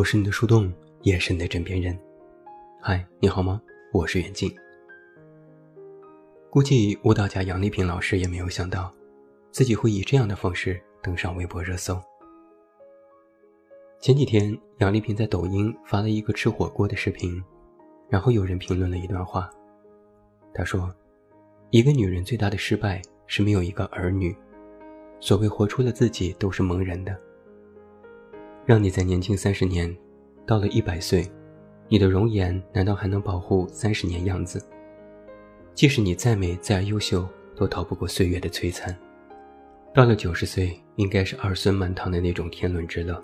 我是你的树洞，也是你的枕边人。嗨，你好吗？我是袁静。估计舞蹈家杨丽萍老师也没有想到，自己会以这样的方式登上微博热搜。前几天，杨丽萍在抖音发了一个吃火锅的视频，然后有人评论了一段话。他说：“一个女人最大的失败是没有一个儿女。所谓活出了自己，都是蒙人的。”让你再年轻三十年，到了一百岁，你的容颜难道还能保护三十年样子？即使你再美再优秀，都逃不过岁月的摧残。到了九十岁，应该是儿孙满堂的那种天伦之乐。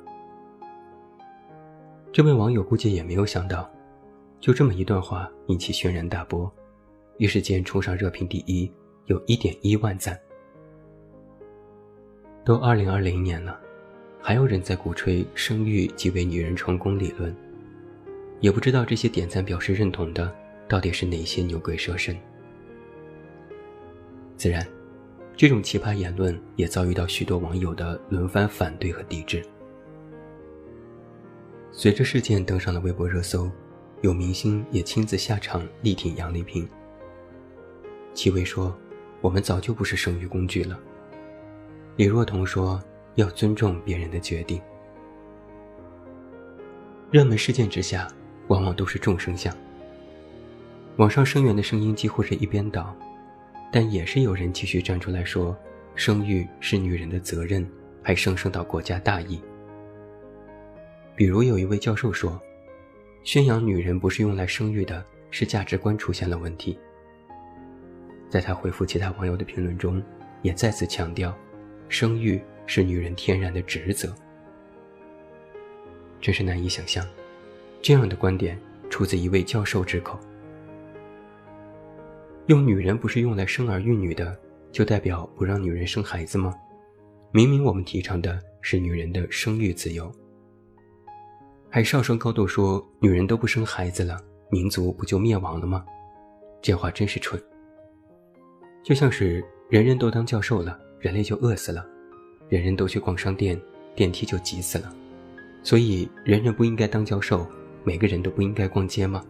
这位网友估计也没有想到，就这么一段话引起轩然大波，一时间冲上热评第一，有一点一万赞。都二零二零年了。还有人在鼓吹生育即为女人成功理论，也不知道这些点赞表示认同的到底是哪些牛鬼蛇神。自然，这种奇葩言论也遭遇到许多网友的轮番反对和抵制。随着事件登上了微博热搜，有明星也亲自下场力挺杨丽萍。戚薇说：“我们早就不是生育工具了。”李若彤说。要尊重别人的决定。热门事件之下，往往都是众生相。网上声援的声音几乎是一边倒，但也是有人继续站出来说，生育是女人的责任，还上升到国家大义。比如有一位教授说，宣扬女人不是用来生育的，是价值观出现了问题。在他回复其他网友的评论中，也再次强调，生育。是女人天然的职责，真是难以想象，这样的观点出自一位教授之口。用女人不是用来生儿育女的，就代表不让女人生孩子吗？明明我们提倡的是女人的生育自由，还上升高度说女人都不生孩子了，民族不就灭亡了吗？这话真是蠢。就像是人人都当教授了，人类就饿死了。人人都去逛商店，电梯就挤死了，所以人人不应该当教授，每个人都不应该逛街吗？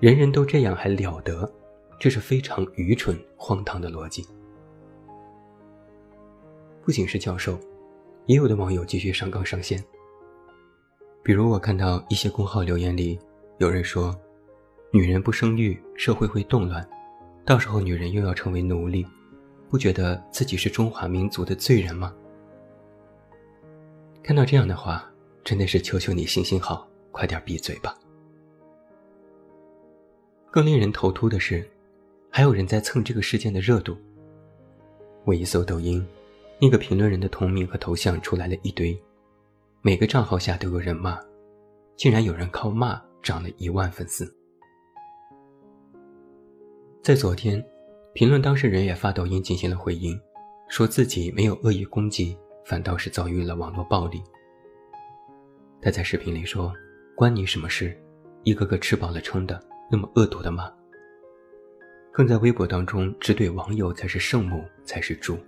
人人都这样还了得？这是非常愚蠢、荒唐的逻辑。不仅是教授，也有的网友继续上纲上线。比如我看到一些公号留言里，有人说：“女人不生育，社会会动乱，到时候女人又要成为奴隶。”不觉得自己是中华民族的罪人吗？看到这样的话，真的是求求你行行好，快点闭嘴吧。更令人头秃的是，还有人在蹭这个事件的热度。我一搜抖音，那个评论人的同名和头像出来了一堆，每个账号下都有人骂，竟然有人靠骂涨了一万粉丝。在昨天。评论当事人也发抖音进行了回应，说自己没有恶意攻击，反倒是遭遇了网络暴力。他在视频里说：“关你什么事？一个个吃饱了撑的，那么恶毒的骂。”更在微博当中只怼网友才是圣母，才是猪。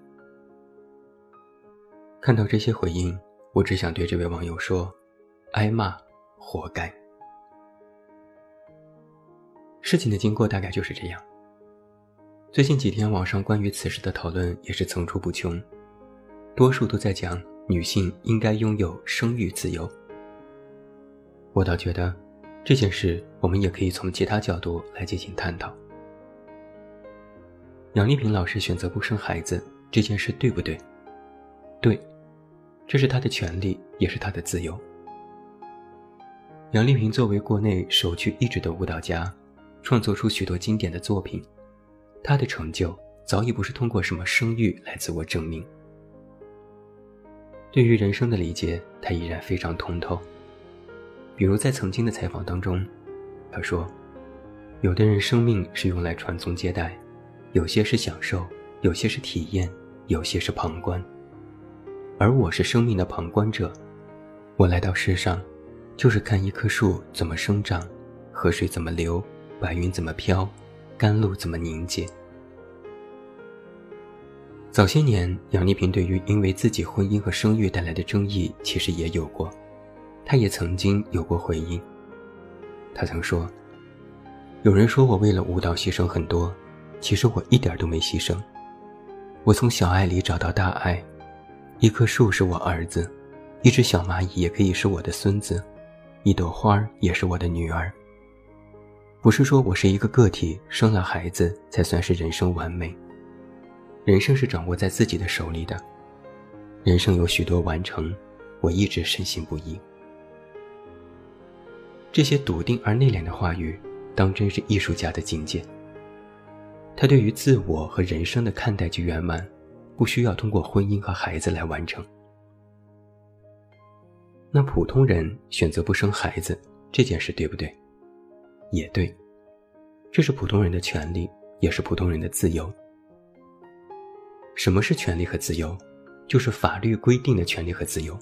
看到这些回应，我只想对这位网友说：“挨骂，活该。”事情的经过大概就是这样。最近几天，网上关于此事的讨论也是层出不穷，多数都在讲女性应该拥有生育自由。我倒觉得，这件事我们也可以从其他角度来进行探讨。杨丽萍老师选择不生孩子这件事对不对？对，这是她的权利，也是她的自由。杨丽萍作为国内首屈一指的舞蹈家，创作出许多经典的作品。他的成就早已不是通过什么声誉来自我证明。对于人生的理解，他依然非常通透。比如在曾经的采访当中，他说：“有的人生命是用来传宗接代，有些是享受，有些是体验，有些是旁观。而我是生命的旁观者。我来到世上，就是看一棵树怎么生长，河水怎么流，白云怎么飘。”甘露怎么凝结？早些年，杨丽萍对于因为自己婚姻和生育带来的争议，其实也有过，他也曾经有过回应。他曾说：“有人说我为了舞蹈牺牲很多，其实我一点都没牺牲。我从小爱里找到大爱，一棵树是我儿子，一只小蚂蚁也可以是我的孙子，一朵花也是我的女儿。不是说我是一个个体，生了孩子才算是人生完美。人生是掌握在自己的手里的，人生有许多完成，我一直深信不疑。”这些笃定而内敛的话语，当真是艺术家的境界。他对于自我和人生的看待及圆满，不需要通过婚姻和孩子来完成。那普通人选择不生孩子这件事，对不对？也对，这是普通人的权利，也是普通人的自由。什么是权利和自由？就是法律规定的权利和自由。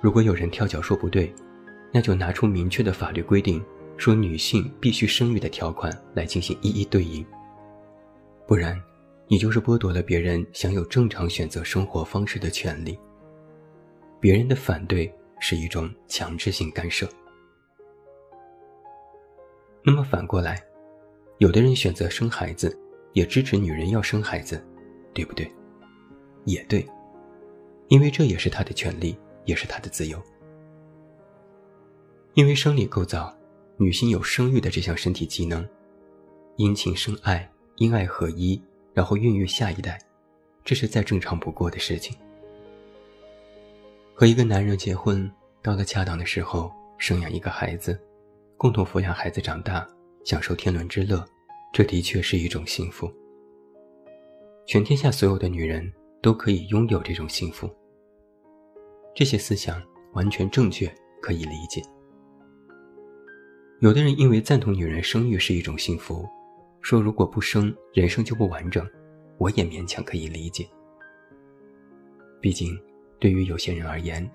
如果有人跳脚说不对，那就拿出明确的法律规定，说女性必须生育的条款来进行一一对应。不然，你就是剥夺了别人享有正常选择生活方式的权利。别人的反对是一种强制性干涉。那么反过来，有的人选择生孩子，也支持女人要生孩子，对不对？也对，因为这也是她的权利，也是她的自由。因为生理构造，女性有生育的这项身体机能，因情生爱，因爱合一，然后孕育下一代，这是再正常不过的事情。和一个男人结婚，到了恰当的时候，生养一个孩子，共同抚养孩子长大，享受天伦之乐，这的确是一种幸福。全天下所有的女人都可以拥有这种幸福。这些思想完全正确，可以理解。有的人因为赞同女人生育是一种幸福，说如果不生，人生就不完整，我也勉强可以理解。毕竟，对于有些人而言，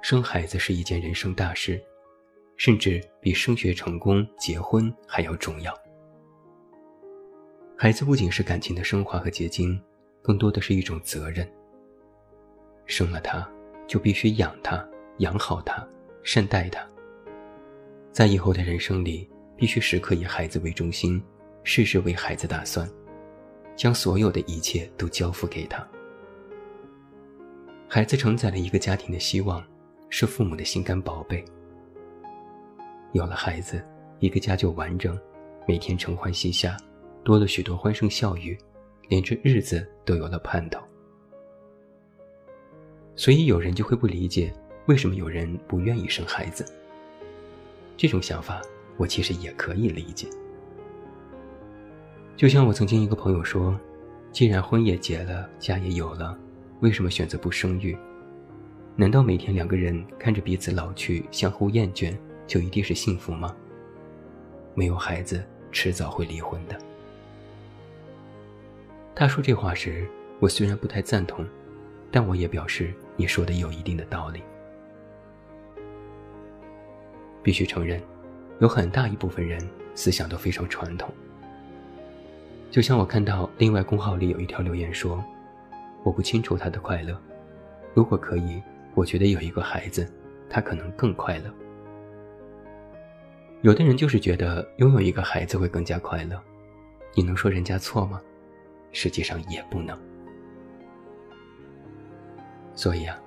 生孩子是一件人生大事，甚至比升学成功、结婚还要重要。孩子不仅是感情的升华和结晶，更多的是一种责任。生了他，就必须养他，养好他，善待他。在以后的人生里，必须时刻以孩子为中心，事事为孩子打算，将所有的一切都交付给他。孩子承载了一个家庭的希望，是父母的心肝宝贝。有了孩子，一个家就完整，每天承欢膝下，多了许多欢声笑语，连这日子都有了盼头。所以有人就会不理解，为什么有人不愿意生孩子。这种想法，我其实也可以理解。就像我曾经一个朋友说：“既然婚也结了，家也有了，为什么选择不生育？难道每天两个人看着彼此老去，相互厌倦，就一定是幸福吗？没有孩子，迟早会离婚的。”他说这话时，我虽然不太赞同，但我也表示你说的有一定的道理。必须承认，有很大一部分人思想都非常传统。就像我看到另外公号里有一条留言说：“我不清楚他的快乐，如果可以，我觉得有一个孩子，他可能更快乐。”有的人就是觉得拥有一个孩子会更加快乐，你能说人家错吗？实际上也不能。所以啊，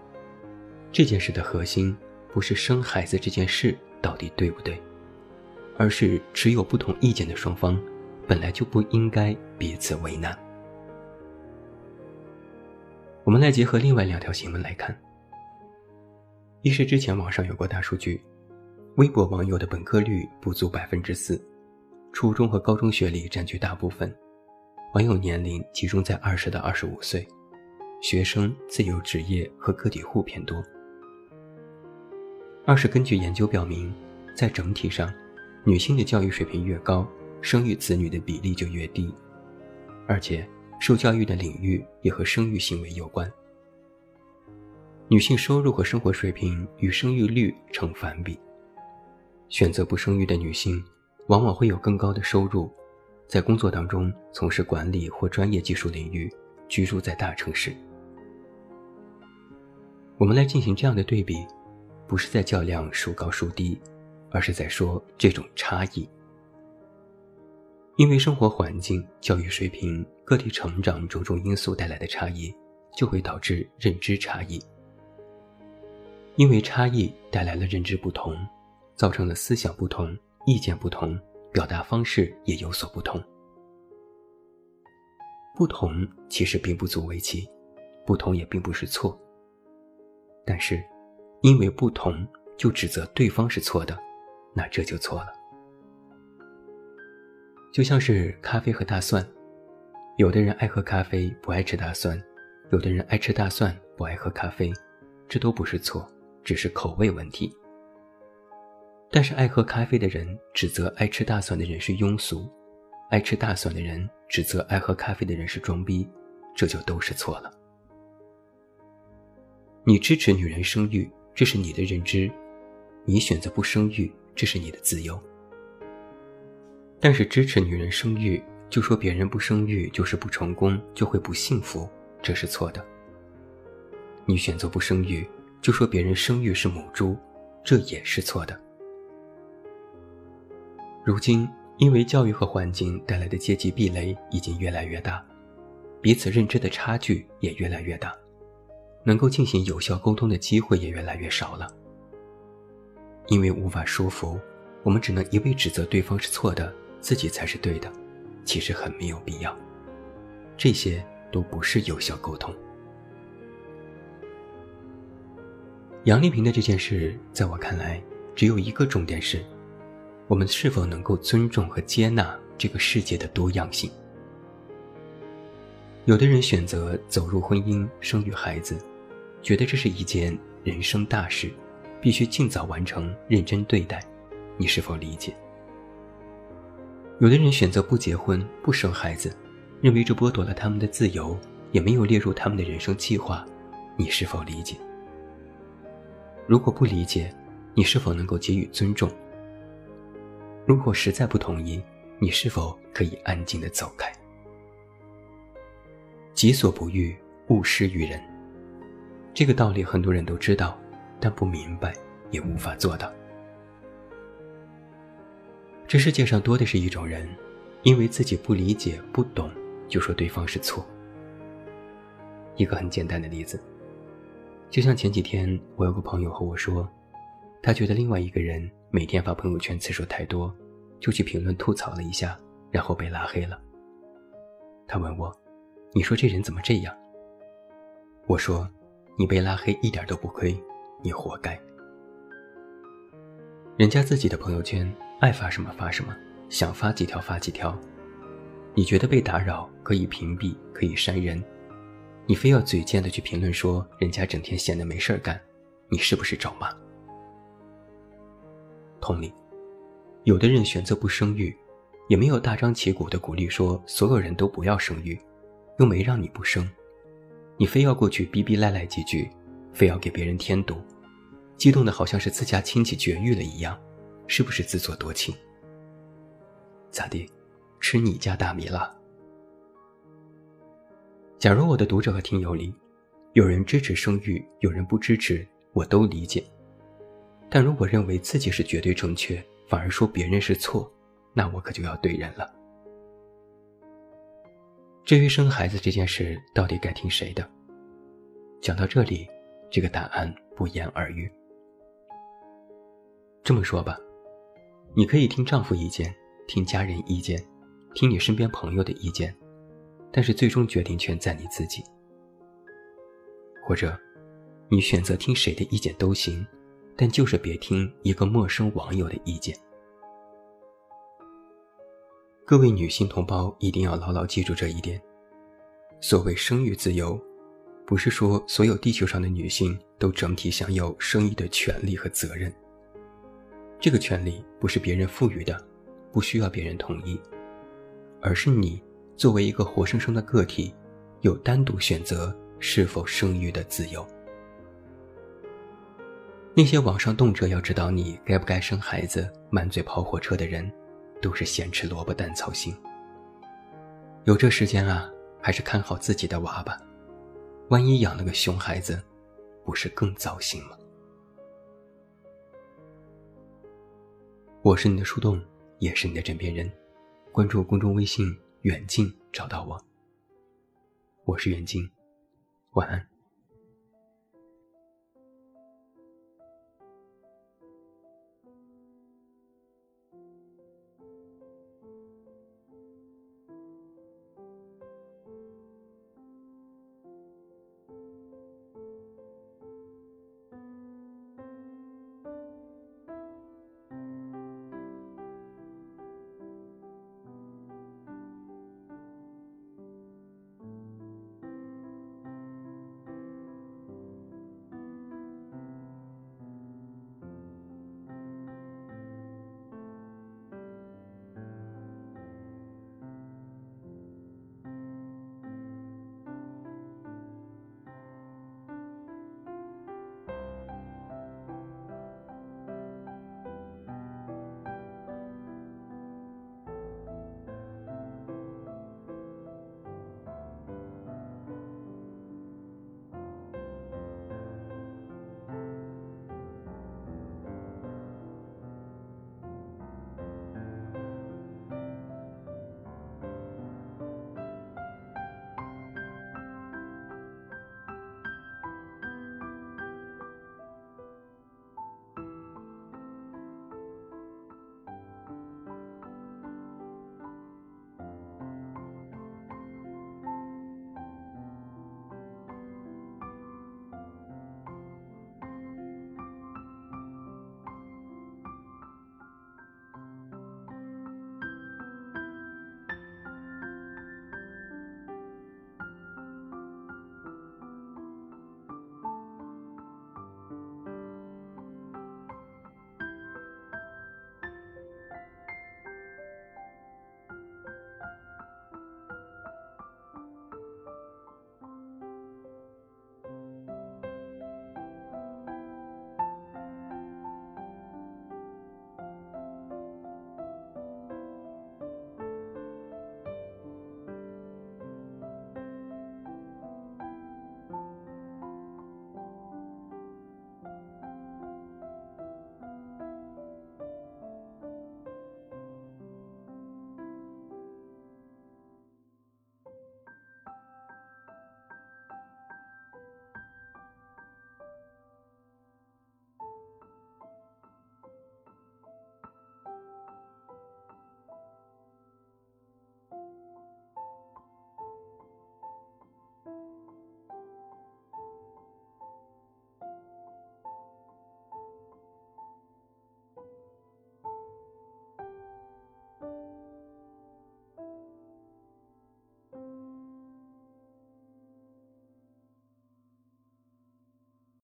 这件事的核心不是生孩子这件事。到底对不对？而是持有不同意见的双方，本来就不应该彼此为难。我们来结合另外两条新闻来看。一是之前网上有过大数据，微博网友的本科率不足百分之四，初中和高中学历占据大部分，网友年龄集中在二十到二十五岁，学生、自由职业和个体户偏多。二是根据研究表明，在整体上，女性的教育水平越高，生育子女的比例就越低，而且受教育的领域也和生育行为有关。女性收入和生活水平与生育率成反比，选择不生育的女性，往往会有更高的收入，在工作当中从事管理或专业技术领域，居住在大城市。我们来进行这样的对比。不是在较量孰高孰低，而是在说这种差异。因为生活环境、教育水平、个体成长种种因素带来的差异，就会导致认知差异。因为差异带来了认知不同，造成了思想不同、意见不同，表达方式也有所不同。不同其实并不足为奇，不同也并不是错。但是，因为不同就指责对方是错的，那这就错了。就像是咖啡和大蒜，有的人爱喝咖啡，不爱吃大蒜；有的人爱吃大蒜，不爱喝咖啡，这都不是错。只是口味问题，但是爱喝咖啡的人指责爱吃大蒜的人是庸俗，爱吃大蒜的人指责爱喝咖啡的人是装逼，这就都是错了。你支持女人生育，这是你的认知；你选择不生育，这是你的自由。但是支持女人生育，就说别人不生育就是不成功，就会不幸福，这是错的。你选择不生育。就说别人生育是母猪，这也是错的。如今，因为教育和环境带来的阶级壁垒已经越来越大，彼此认知的差距也越来越大，能够进行有效沟通的机会也越来越少了。因为无法说服，我们只能一味指责对方是错的，自己才是对的，其实很没有必要。这些都不是有效沟通。杨丽萍的这件事，在我看来，只有一个重点是：我们是否能够尊重和接纳这个世界的多样性。有的人选择走入婚姻，生育孩子，觉得这是一件人生大事，必须尽早完成，认真对待。你是否理解？有的人选择不结婚，不生孩子，认为这剥夺了他们的自由，也没有列入他们的人生计划。你是否理解？如果不理解，你是否能够给予尊重？如果实在不同意，你是否可以安静的走开？己所不欲，勿施于人。这个道理很多人都知道，但不明白，也无法做到。这世界上多的是一种人，因为自己不理解、不懂，就说对方是错。一个很简单的例子。就像前几天，我有个朋友和我说，他觉得另外一个人每天发朋友圈次数太多，就去评论吐槽了一下，然后被拉黑了。他问我：“你说这人怎么这样？”我说：“你被拉黑一点都不亏，你活该。人家自己的朋友圈爱发什么发什么，想发几条发几条，你觉得被打扰可以屏蔽，可以删人。”你非要嘴贱的去评论说人家整天闲的没事儿干，你是不是找骂？同理，有的人选择不生育，也没有大张旗鼓的鼓励说所有人都不要生育，又没让你不生，你非要过去逼逼赖赖几句，非要给别人添堵，激动的好像是自家亲戚绝育了一样，是不是自作多情？咋地，吃你家大米了？假如我的读者和听友里，有人支持生育，有人不支持，我都理解。但如果认为自己是绝对正确，反而说别人是错，那我可就要对人了。至于生孩子这件事，到底该听谁的？讲到这里，这个答案不言而喻。这么说吧，你可以听丈夫意见，听家人意见，听你身边朋友的意见。但是最终决定权在你自己，或者，你选择听谁的意见都行，但就是别听一个陌生网友的意见。各位女性同胞一定要牢牢记住这一点：所谓生育自由，不是说所有地球上的女性都整体享有生育的权利和责任。这个权利不是别人赋予的，不需要别人同意，而是你。作为一个活生生的个体，有单独选择是否生育的自由。那些网上动辄要知道你该不该生孩子、满嘴跑火车的人，都是咸吃萝卜淡操心。有这时间啊，还是看好自己的娃吧。万一养了个熊孩子，不是更糟心吗？我是你的树洞，也是你的枕边人。关注公众微信“远近”，找到我。我是远近，晚安。